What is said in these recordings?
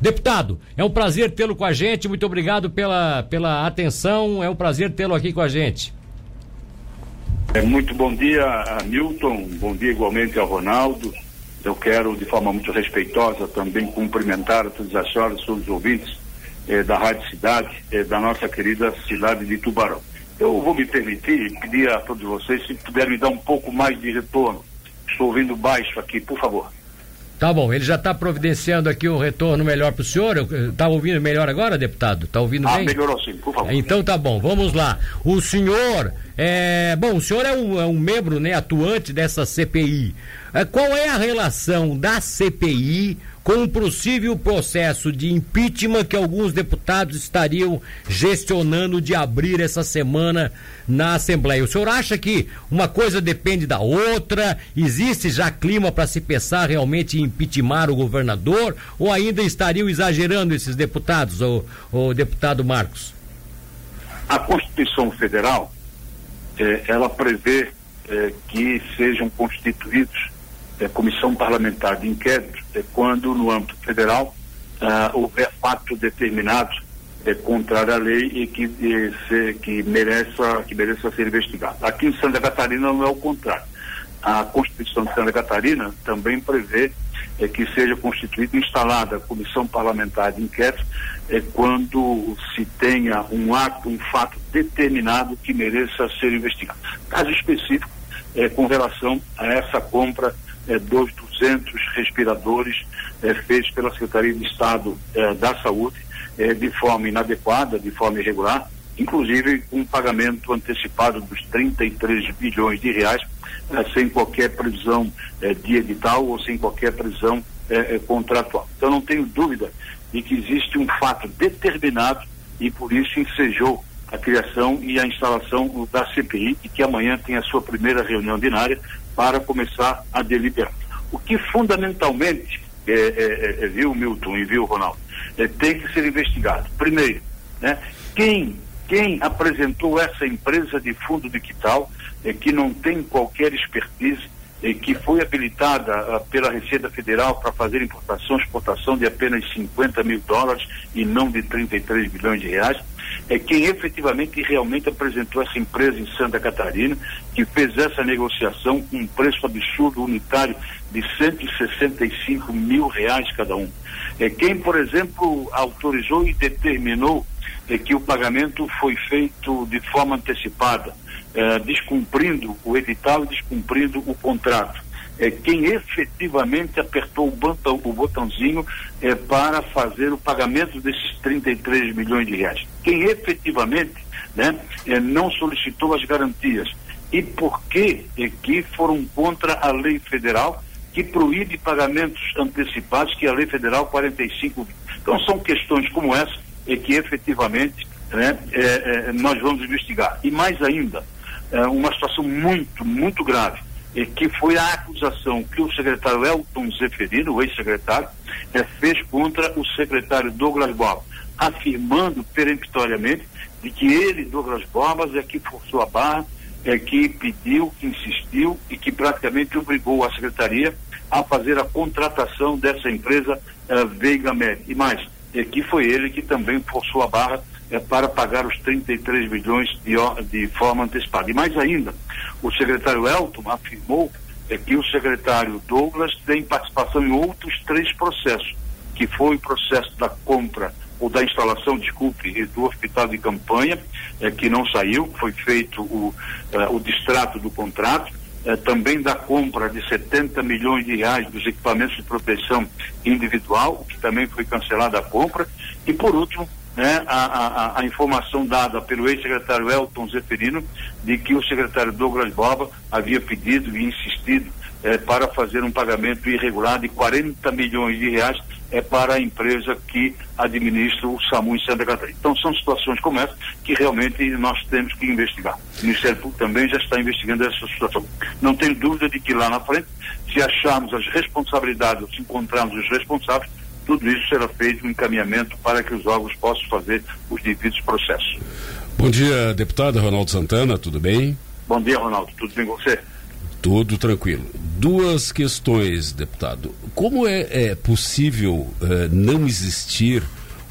Deputado, é um prazer tê-lo com a gente, muito obrigado pela, pela atenção, é um prazer tê-lo aqui com a gente. É, muito bom dia, Milton, bom dia igualmente ao Ronaldo. Eu quero, de forma muito respeitosa, também cumprimentar a todas as senhoras, todos os ouvintes eh, da Rádio Cidade, eh, da nossa querida cidade de Tubarão. Eu vou me permitir pedir a todos vocês se puderem me dar um pouco mais de retorno. Estou ouvindo baixo aqui, por favor. Tá bom, ele já está providenciando aqui um retorno melhor para o senhor. Está ouvindo melhor agora, deputado? Está ouvindo ah, bem? Ah, melhorou sim, por favor. Então tá bom, vamos lá. O senhor, é, bom, o senhor é um, é um membro né, atuante dessa CPI. É, qual é a relação da CPI com um possível processo de impeachment que alguns deputados estariam gestionando de abrir essa semana na Assembleia. O senhor acha que uma coisa depende da outra? Existe já clima para se pensar realmente em impeachment o governador? Ou ainda estariam exagerando esses deputados, o, o deputado Marcos? A Constituição Federal, eh, ela prevê eh, que sejam constituídos é, comissão parlamentar de inquérito é, quando no âmbito federal ah, houver fato determinado é, contrário à lei e que, e, se, que, mereça, que mereça ser investigado. Aqui em Santa Catarina não é o contrário. A Constituição de Santa Catarina também prevê é, que seja constituída e instalada a comissão parlamentar de inquérito é, quando se tenha um ato, um fato determinado que mereça ser investigado. Caso específico, é, com relação a essa compra é, dos 200 respiradores é, feitos pela Secretaria de Estado é, da Saúde de forma inadequada, de forma irregular, inclusive com um pagamento antecipado dos 33 bilhões de reais, sem qualquer previsão de edital ou sem qualquer previsão contratual. Então não tenho dúvida de que existe um fato determinado e por isso ensejou a criação e a instalação da CPI e que amanhã tem a sua primeira reunião ordinária para começar a deliberar. O que fundamentalmente, é, é, é, é viu Milton e viu Ronaldo, é, tem que ser investigado. Primeiro, né, quem, quem apresentou essa empresa de fundo digital é, que não tem qualquer expertise que foi habilitada ah, pela Receita Federal para fazer importação exportação de apenas 50 mil dólares e não de 33 bilhões de reais, é quem efetivamente e realmente apresentou essa empresa em Santa Catarina, que fez essa negociação com um preço absurdo unitário de 165 mil reais cada um. É quem, por exemplo, autorizou e determinou é, que o pagamento foi feito de forma antecipada, é, descumprindo o edital e descumprindo o contrato é, quem efetivamente apertou o, o botãozinho é, para fazer o pagamento desses 33 milhões de reais. Quem efetivamente né, é, não solicitou as garantias. E por que é, que foram contra a lei federal que proíbe pagamentos antecipados, que é a lei federal 45. Então são questões como essa é que efetivamente né, é, é, nós vamos investigar. E mais ainda, é uma situação muito, muito grave que foi a acusação que o secretário Elton Zeferino, o ex-secretário, é, fez contra o secretário Douglas Borba, afirmando peremptoriamente de que ele, Douglas Borbas, é que forçou a barra, é que pediu, que insistiu e que praticamente obrigou a secretaria a fazer a contratação dessa empresa é, Veiga Med. E mais, é que foi ele que também forçou a barra é, para pagar os 33 milhões de, de forma antecipada. E mais ainda, o secretário Elton afirmou é, que o secretário Douglas tem participação em outros três processos, que foi o processo da compra ou da instalação, desculpe, do hospital de campanha, é, que não saiu, foi feito o, é, o distrato do contrato, é, também da compra de 70 milhões de reais dos equipamentos de proteção individual, que também foi cancelada a compra, e por último, né, a, a, a, informação dada pelo ex-secretário Elton Zeferino de que o secretário Douglas Boba havia pedido e insistido eh, para fazer um pagamento irregular de 40 milhões de reais é para a empresa que administra o SAMU em Santa Catarina. Então são situações como essa que realmente nós temos que investigar. O Ministério Público também já está investigando essa situação. Não tenho dúvida de que lá na frente, se acharmos as responsabilidades, se encontrarmos os responsáveis, tudo isso será feito um encaminhamento para que os órgãos possam fazer os devidos processos. Bom dia, deputado Ronaldo Santana, tudo bem? Bom dia, Ronaldo, tudo bem com você? Tudo tranquilo. Duas questões, deputado. Como é, é possível é, não existir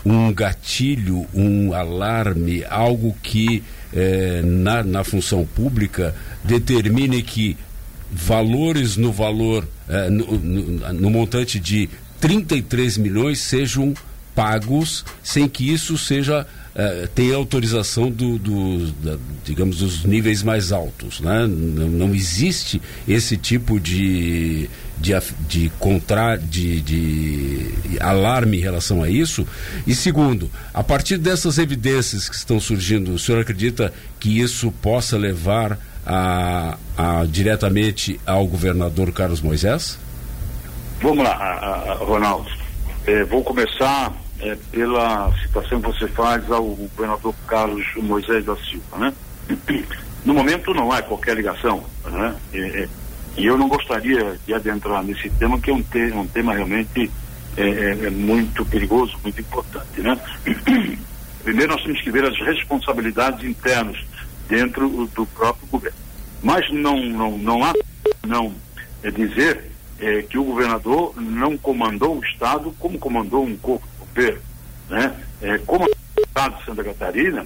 um gatilho, um alarme, algo que é, na, na função pública determine que valores no valor, é, no, no, no montante de 33 milhões sejam pagos sem que isso seja uh, tenha autorização do, do da, digamos dos níveis mais altos, né? Não, não existe esse tipo de de, de, contra, de, de alarme em relação a isso? E segundo, a partir dessas evidências que estão surgindo, o senhor acredita que isso possa levar a, a diretamente ao governador Carlos Moisés? Vamos lá, Ronaldo. É, vou começar é, pela citação que você faz ao governador Carlos Moisés da Silva, né? No momento não há qualquer ligação, né? É, é, e eu não gostaria de adentrar nesse tema, que é um, te um tema realmente é, é, é muito perigoso, muito importante, né? Primeiro nós temos que ver as responsabilidades internas dentro do próprio governo. Mas não, não, não há não é dizer é, que o governador não comandou o Estado como comandou um corpo governo. Né? É, como Estado de Santa Catarina,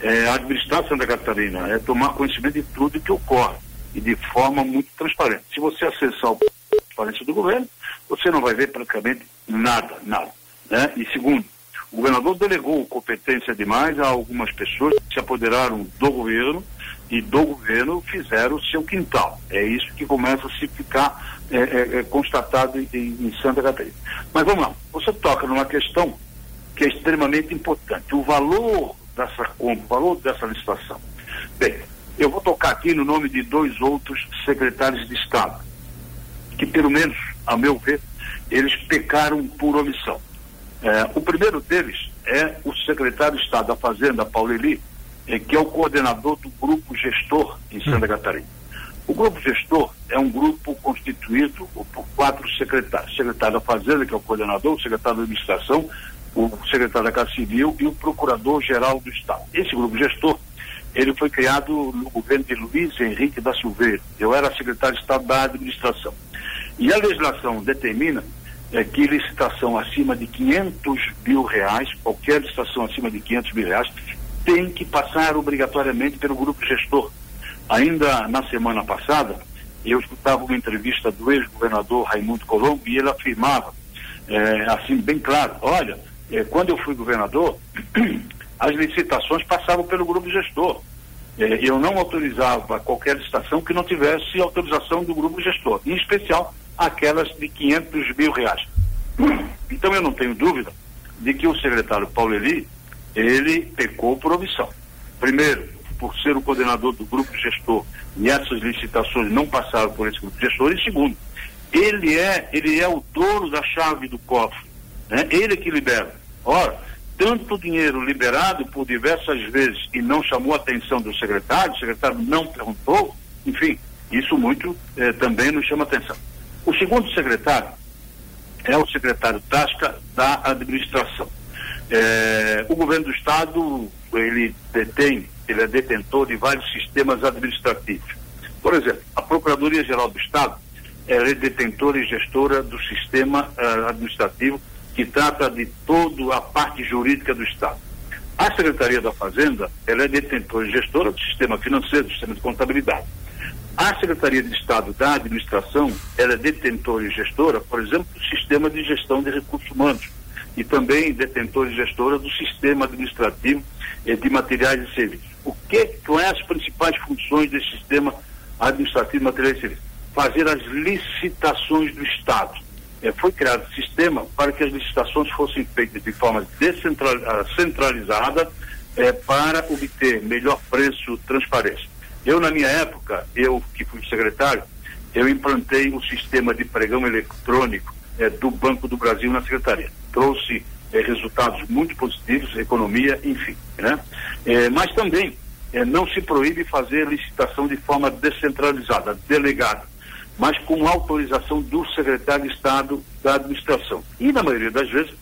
é, administrar Santa Catarina é tomar conhecimento de tudo que ocorre e de forma muito transparente. Se você acessar o transparência do governo, você não vai ver praticamente nada, nada. Né? E segundo, o governador delegou competência demais a algumas pessoas que se apoderaram do governo e do governo fizeram o seu quintal. É isso que começa a se ficar é, é, é, constatado em, em, Santa Catarina. Mas vamos lá, você toca numa questão que é extremamente importante, o valor dessa compra, o valor dessa licitação. Bem, eu vou tocar aqui no nome de dois outros secretários de Estado, que pelo menos, a meu ver, eles pecaram por omissão. É, o primeiro deles é o secretário de Estado da Fazenda, Paulo Eli, é, que é o coordenador do grupo gestor em Santa hum. Catarina. O grupo gestor é um grupo constituído por quatro secretários. Secretário da Fazenda, que é o coordenador, o secretário da Administração, o secretário da Casa Civil e o procurador-geral do Estado. Esse grupo gestor, ele foi criado no governo de Luiz Henrique da Silveira. Eu era secretário de Estado da Administração. E a legislação determina é, que licitação acima de 500 mil reais, qualquer licitação acima de 500 mil reais, tem que passar obrigatoriamente pelo grupo gestor. Ainda na semana passada, eu escutava uma entrevista do ex-governador Raimundo Colombo e ele afirmava, é, assim, bem claro: olha, é, quando eu fui governador, as licitações passavam pelo grupo gestor. É, eu não autorizava qualquer licitação que não tivesse autorização do grupo gestor, em especial aquelas de 500 mil reais. Então eu não tenho dúvida de que o secretário Paulo Eli ele pecou por omissão. Primeiro, por ser o coordenador do grupo gestor e essas licitações não passaram por esse grupo gestor. E segundo, ele é, ele é o dono da chave do cofre. Né? Ele que libera. Ora, tanto dinheiro liberado por diversas vezes e não chamou a atenção do secretário, o secretário não perguntou, enfim, isso muito eh, também nos chama atenção. O segundo secretário é o secretário Tasca da administração. É, o governo do estado ele detém, ele é detentor de vários sistemas administrativos. Por exemplo, a Procuradoria Geral do Estado é detentora e gestora do sistema uh, administrativo que trata de toda a parte jurídica do Estado. A Secretaria da Fazenda ela é detentora e gestora do sistema financeiro, do sistema de contabilidade. A Secretaria de Estado da Administração ela é detentora e gestora, por exemplo, do sistema de gestão de recursos humanos e também detentor e gestora do sistema administrativo eh, de materiais e serviços. O que, quais as principais funções desse sistema administrativo de materiais e serviços? Fazer as licitações do Estado. Eh, foi criado um sistema para que as licitações fossem feitas de forma descentralizada eh, para obter melhor preço, transparência. Eu, na minha época, eu que fui secretário, eu implantei um sistema de pregão eletrônico eh, do Banco do Brasil na Secretaria trouxe eh, resultados muito positivos, economia, enfim. Né? Eh, mas também eh, não se proíbe fazer licitação de forma descentralizada, delegada, mas com autorização do secretário de Estado da administração. E na maioria das vezes,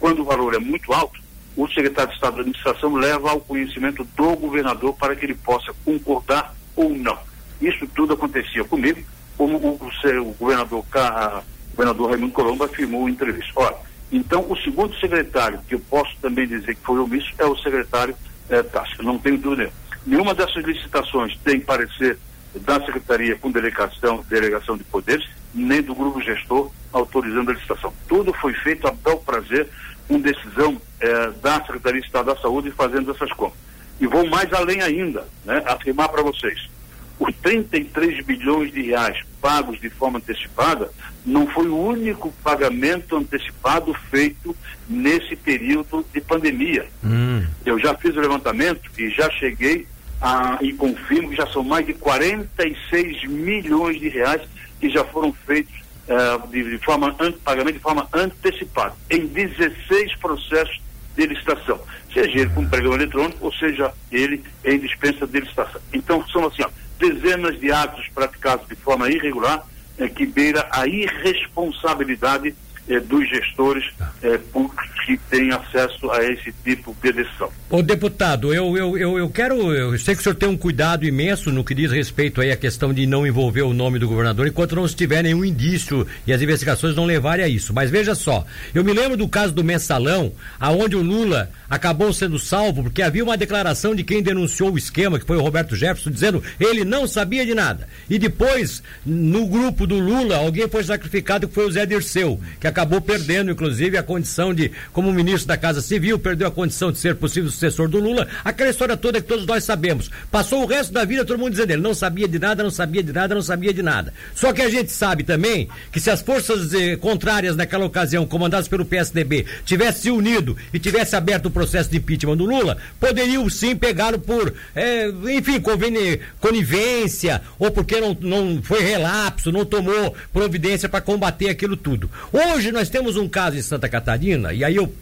quando o valor é muito alto, o secretário de Estado da administração leva ao conhecimento do governador para que ele possa concordar ou não. Isso tudo acontecia comigo como o, o, o governador, o governador Raimundo Colombo afirmou em entrevista. Olha, então o segundo secretário, que eu posso também dizer que foi omisso, é o secretário é, Tássio, não tenho dúvida. Nenhuma dessas licitações tem parecer da Secretaria com delegação, delegação de poderes, nem do grupo gestor autorizando a licitação. Tudo foi feito a bel prazer, com decisão eh, da Secretaria de Estado da Saúde fazendo essas compras. E vou mais além ainda, né, afirmar para vocês, os 33 bilhões de reais pagos de forma antecipada não foi o único pagamento antecipado feito nesse período de pandemia. Hum. Eu já fiz o levantamento e já cheguei a, e confirmo que já são mais de 46 milhões de reais que já foram feitos uh, de, de, forma pagamento de forma antecipada em 16 processos de licitação, seja ele com pregão eletrônico ou seja ele em dispensa de licitação. Então são assim, ó, dezenas de atos praticados de forma irregular eh, que beira a irresponsabilidade eh, dos gestores eh, públicos que têm acesso a esse tipo de decisão. Ô deputado, eu, eu, eu, eu, quero, eu sei que o senhor tem um cuidado imenso no que diz respeito aí à questão de não envolver o nome do governador enquanto não estiver nenhum indício e as investigações não levarem a isso. Mas veja só, eu me lembro do caso do mensalão, aonde o Lula acabou sendo salvo porque havia uma declaração de quem denunciou o esquema, que foi o Roberto Jefferson, dizendo ele não sabia de nada. E depois, no grupo do Lula, alguém foi sacrificado que foi o Zé Dirceu, que acabou perdendo, inclusive, a condição de, como ministro da Casa Civil, perdeu a condição de ser possível sucessor do Lula. Aquela história toda que todos nós sabemos. Passou o resto da vida todo mundo dizendo ele não sabia de nada, não sabia de nada, não sabia de nada. Só que a gente sabe também que se as forças eh, contrárias naquela ocasião, comandadas pelo PSDB, tivessem se unido e tivesse aberto o processo de impeachment do Lula, poderiam sim pegá-lo por, eh, enfim, conivência, ou porque não, não foi relapso, não tomou providência para combater aquilo tudo. Hoje nós temos um caso em Santa Catarina, e aí eu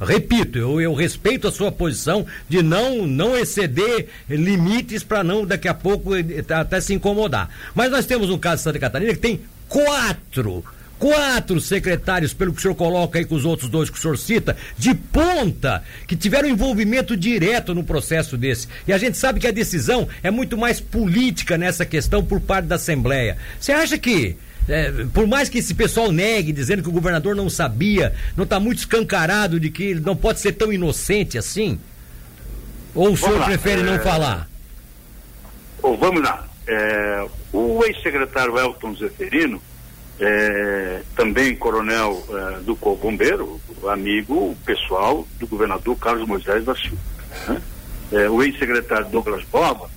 repito, eu, eu respeito a sua posição de não não exceder limites para não daqui a pouco eh, até se incomodar. Mas nós temos um caso em Santa Catarina que tem quatro quatro secretários, pelo que o senhor coloca aí com os outros dois que o senhor cita, de ponta, que tiveram envolvimento direto no processo desse. E a gente sabe que a decisão é muito mais política nessa questão por parte da Assembleia. Você acha que é, por mais que esse pessoal negue, dizendo que o governador não sabia, não está muito escancarado de que ele não pode ser tão inocente assim? Ou o senhor lá. prefere é... não falar? Oh, vamos lá. É, o ex-secretário Elton Zeferino, é, também coronel é, do Corpo Bombeiro, amigo pessoal do governador Carlos Moisés da Silva. Né? É, o ex-secretário Douglas Borba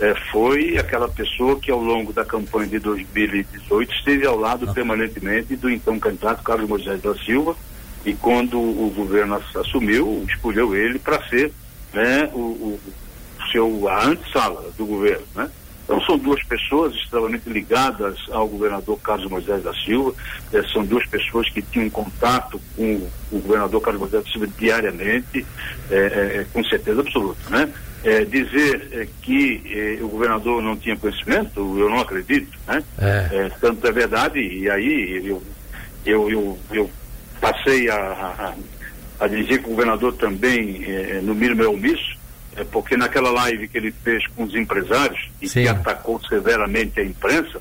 é, foi aquela pessoa que ao longo da campanha de 2018 esteve ao lado ah. permanentemente do então candidato Carlos Moisés da Silva e quando o governo assumiu, escolheu ele para ser né, o, o, seu, a antessala do governo. Né? Então são duas pessoas extremamente ligadas ao governador Carlos Moisés da Silva, eh, são duas pessoas que tinham contato com o governador Carlos Moisés da Silva diariamente, eh, eh, com certeza absoluta. Né? É, dizer é, que é, o governador não tinha conhecimento, eu não acredito, né? É. tanto é verdade, e aí eu, eu, eu, eu passei a, a, a, dizer que o governador também, no mínimo, é omisso, porque naquela live que ele fez com os empresários e Sim. que atacou severamente a imprensa,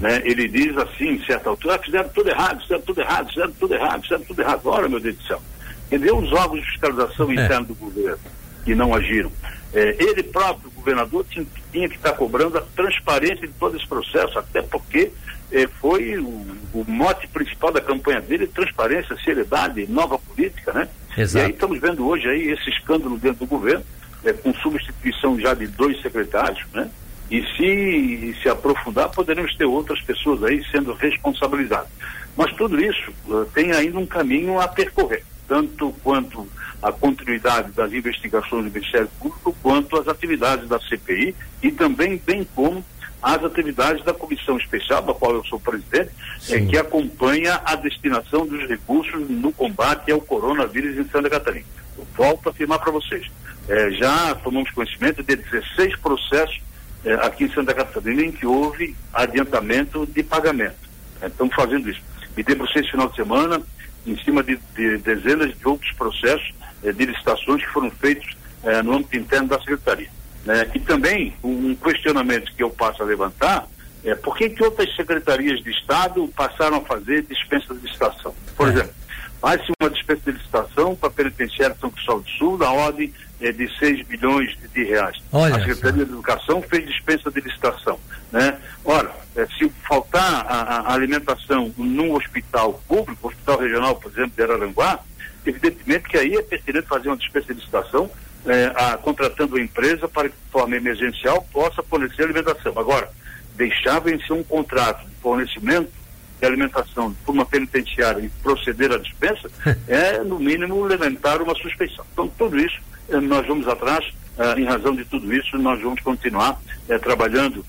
né, ele diz assim, em certa altura, ah, fizeram tudo errado, fizeram tudo errado, fizeram tudo errado, fizeram tudo errado. Ora, meu Deus do céu. Entendeu? Os órgãos de fiscalização interna do governo que não agiram. É, ele próprio, o governador, tinha, tinha, que estar cobrando a transparência de todo esse processo, até porque é, foi o, o, mote principal da campanha dele, transparência, seriedade, nova política, né? Exato. E aí estamos vendo hoje aí esse escândalo dentro do governo, é, com substituição já de dois secretários, né? E se se aprofundar, poderemos ter outras pessoas aí sendo responsabilizadas. Mas tudo isso uh, tem ainda um caminho a percorrer, tanto quanto a continuidade das investigações do Ministério Público quanto às atividades da CPI e também bem como as atividades da comissão especial, da qual eu sou presidente, é, que acompanha a destinação dos recursos no combate ao coronavírus em Santa Catarina. Eu volto a afirmar para vocês, é, já tomamos conhecimento de 16 processos é, aqui em Santa Catarina em que houve adiantamento de pagamento. Estamos fazendo isso. Me debrucei esse final de semana em cima de, de dezenas de outros processos eh, de licitações que foram feitos eh, no âmbito interno da Secretaria. Né? E também um questionamento que eu passo a levantar é, por que, que outras secretarias de Estado passaram a fazer dispensa de licitação? Por é. exemplo, faz-se uma dispensa de licitação para a penitenciária São Cristóvão do Sul, da ordem é, de 6 bilhões de, de reais. Olha a Secretaria de Educação fez dispensa de licitação. Né? Ora, é, se faltar a, a, alimentação num hospital público, hospital regional, por exemplo, de Araranguá, evidentemente que aí é pertinente fazer uma dispensa de licitação, é, a, contratando a empresa para que, de forma emergencial, possa fornecer alimentação. Agora, deixar vencer um contrato de fornecimento de alimentação por uma penitenciária e proceder à dispensa, é, no mínimo, levantar uma suspeição. Então, tudo isso, eh, nós vamos atrás, eh, em razão de tudo isso, nós vamos continuar eh, trabalhando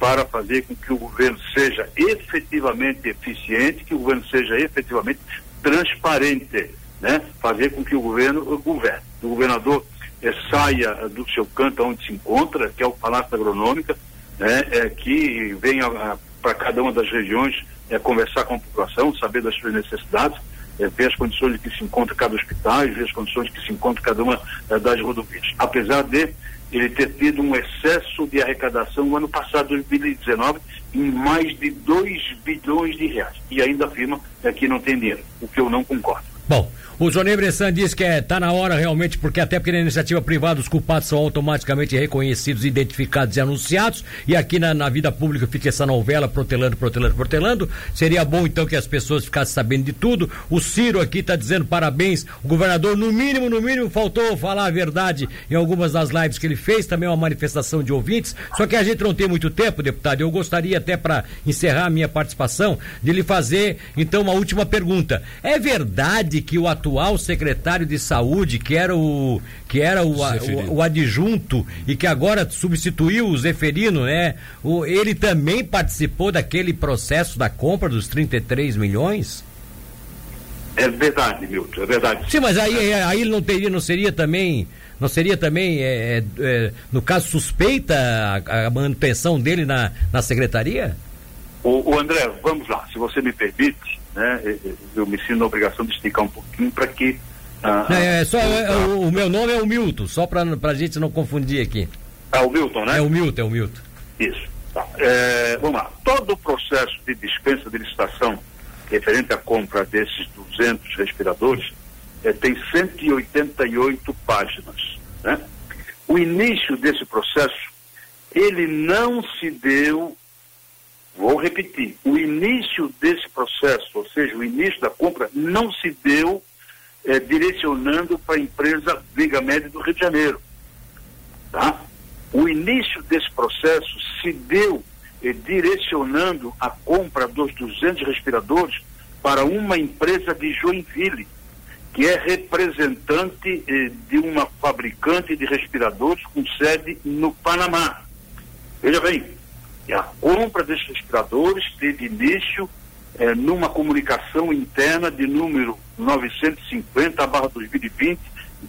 para fazer com que o governo seja efetivamente eficiente, que o governo seja efetivamente transparente, né? Fazer com que o governo governe. O governador saia do seu canto onde se encontra, que é o Palácio Agronômica, né? que venha para cada uma das regiões é, conversar com a população, saber das suas necessidades, é, ver as condições em que se encontra cada hospital, ver as condições que se encontra cada uma é, das rodovias. Apesar de ele ter tido um excesso de arrecadação no ano passado, 2019, em mais de 2 bilhões de reais. E ainda afirma é, que não tem dinheiro, o que eu não concordo. Bom, o Johnny Bressan diz que é, tá na hora realmente, porque até porque na iniciativa privada os culpados são automaticamente reconhecidos, identificados e anunciados, e aqui na, na vida pública fica essa novela protelando, protelando, protelando. Seria bom então que as pessoas ficassem sabendo de tudo. O Ciro aqui está dizendo parabéns. O governador, no mínimo, no mínimo, faltou falar a verdade em algumas das lives que ele fez, também uma manifestação de ouvintes. Só que a gente não tem muito tempo, deputado. Eu gostaria até para encerrar a minha participação, de lhe fazer então uma última pergunta. É verdade que o atual secretário de saúde, que era o que era o, o, o, adjunto e que agora substituiu o Zeferino, né? O, ele também participou daquele processo da compra dos 33 milhões? É verdade, Milton, é verdade. Sim, mas aí, aí não teria, não seria também, não seria também, é, é, é no caso, suspeita a, a, manutenção dele na, na secretaria? O, o André, vamos lá, se você me permite, né? Eu me sinto na obrigação de esticar um pouquinho para que. Ah, é, é, só, é, o, o, meu nome é o Milton, só para a gente não confundir aqui. É o Milton, né? É o Milton, é o Milton. Isso. Tá. É, vamos lá. Todo o processo de dispensa de licitação referente à compra desses 200 respiradores é, tem 188 páginas. Né? O início desse processo, ele não se deu Vou repetir, o início desse processo, ou seja, o início da compra, não se deu é, direcionando para a empresa Liga Média do Rio de Janeiro. Tá? O início desse processo se deu é, direcionando a compra dos 200 respiradores para uma empresa de Joinville, que é representante é, de uma fabricante de respiradores com sede no Panamá. Veja bem, e a compra desses respiradores teve início eh, numa comunicação interna de número 950-2020,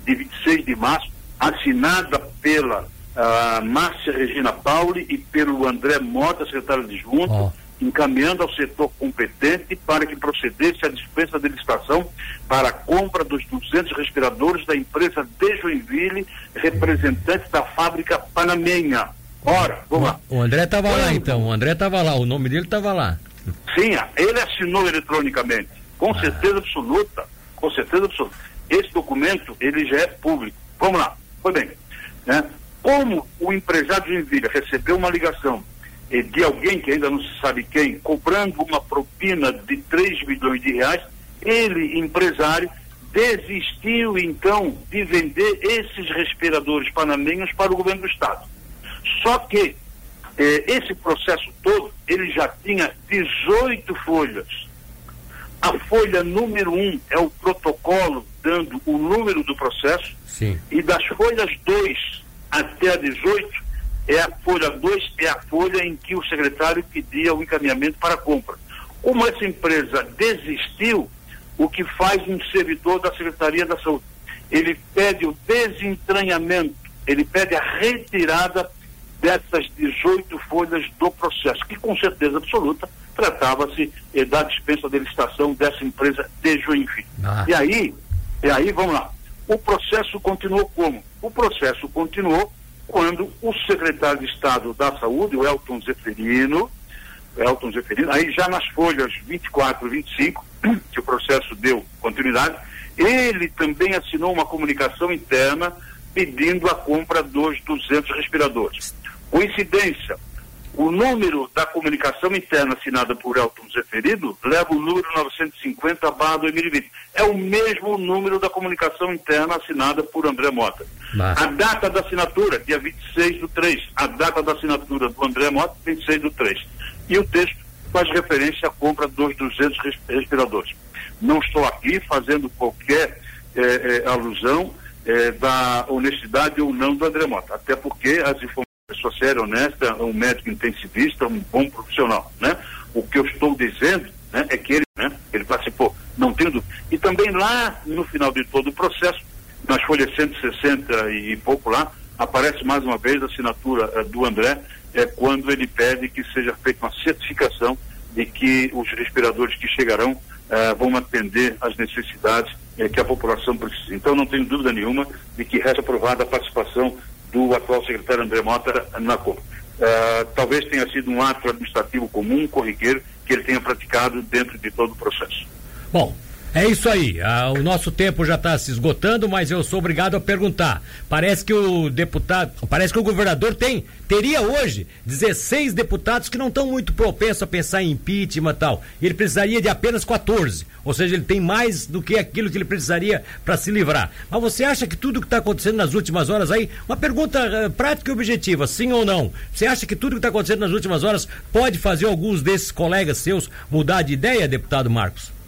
de 26 de março, assinada pela uh, Márcia Regina Pauli e pelo André Mota, secretário de junto, oh. encaminhando ao setor competente para que procedesse a dispensa de licitação para a compra dos 200 respiradores da empresa de Joinville, representante da fábrica panamenha. Ora, vamos lá. O André estava lá então, o André estava lá, o nome dele estava lá. Sim, ele assinou eletronicamente, com ah. certeza absoluta, com certeza absoluta. Esse documento, ele já é público. Vamos lá, foi bem. Né? Como o empresário de Envilha recebeu uma ligação eh, de alguém que ainda não se sabe quem, cobrando uma propina de 3 milhões de reais, ele, empresário, desistiu então de vender esses respiradores panamenhos para o governo do estado. Só que eh, esse processo todo, ele já tinha 18 folhas. A folha número 1 um é o protocolo dando o número do processo. Sim. E das folhas 2 até a 18, é a folha 2 é a folha em que o secretário pedia o encaminhamento para a compra. Como essa empresa desistiu, o que faz um servidor da Secretaria da Saúde? Ele pede o desentranhamento, ele pede a retirada dessas 18 folhas do processo, que com certeza absoluta tratava-se eh, da dispensa de licitação dessa empresa de Joinville. Ah. E aí, e aí, vamos lá. O processo continuou como? O processo continuou quando o secretário de Estado da Saúde, o Elton Zeferino, Elton Zeferino, aí já nas folhas 24 e 25, que o processo deu continuidade, ele também assinou uma comunicação interna pedindo a compra dos 200 respiradores. Coincidência, o número da comunicação interna assinada por Elton Zeferino leva o número 950 barra 2020. É o mesmo número da comunicação interna assinada por André Mota. A data da assinatura, dia 26 do 3. A data da assinatura do André Mota, 26 do 3. E o texto faz referência à compra dos 200 respiradores. Não estou aqui fazendo qualquer eh, eh, alusão eh, da honestidade ou não do André Mota, até porque as informações pessoa séria, honesta, um médico intensivista, um bom profissional, né? O que eu estou dizendo, né, é que ele, né, ele participou, não tendo e também lá no final de todo o processo, nas folhas 160 e pouco lá, aparece mais uma vez a assinatura uh, do André, é quando ele pede que seja feita uma certificação de que os respiradores que chegarão uh, vão atender às necessidades que a população precisa. Então não tenho dúvida nenhuma de que resta aprovada a participação do atual secretário André Mota na COP. Uh, talvez tenha sido um ato administrativo comum, corriqueiro, que ele tenha praticado dentro de todo o processo. Bom, é isso aí. Ah, o nosso tempo já está se esgotando, mas eu sou obrigado a perguntar. Parece que o deputado, parece que o governador tem, teria hoje 16 deputados que não estão muito propensos a pensar em impeachment e tal. Ele precisaria de apenas 14. Ou seja, ele tem mais do que aquilo que ele precisaria para se livrar. Mas você acha que tudo que está acontecendo nas últimas horas aí, uma pergunta uh, prática e objetiva, sim ou não? Você acha que tudo que está acontecendo nas últimas horas pode fazer alguns desses colegas seus mudar de ideia, deputado Marcos?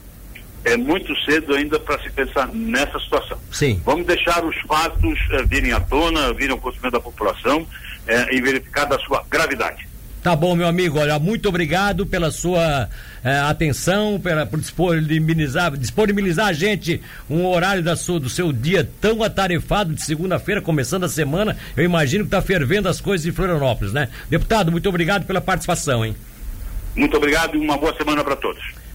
É muito cedo ainda para se pensar nessa situação. Sim. Vamos deixar os fatos eh, virem à tona, virem ao conhecimento da população eh, e verificar da sua gravidade. Tá bom, meu amigo. Olha, muito obrigado pela sua eh, atenção, pela, por disponibilizar, disponibilizar a gente um horário da sua, do seu dia tão atarefado de segunda-feira, começando a semana. Eu imagino que está fervendo as coisas em Florianópolis, né? Deputado, muito obrigado pela participação, hein? Muito obrigado e uma boa semana para todos.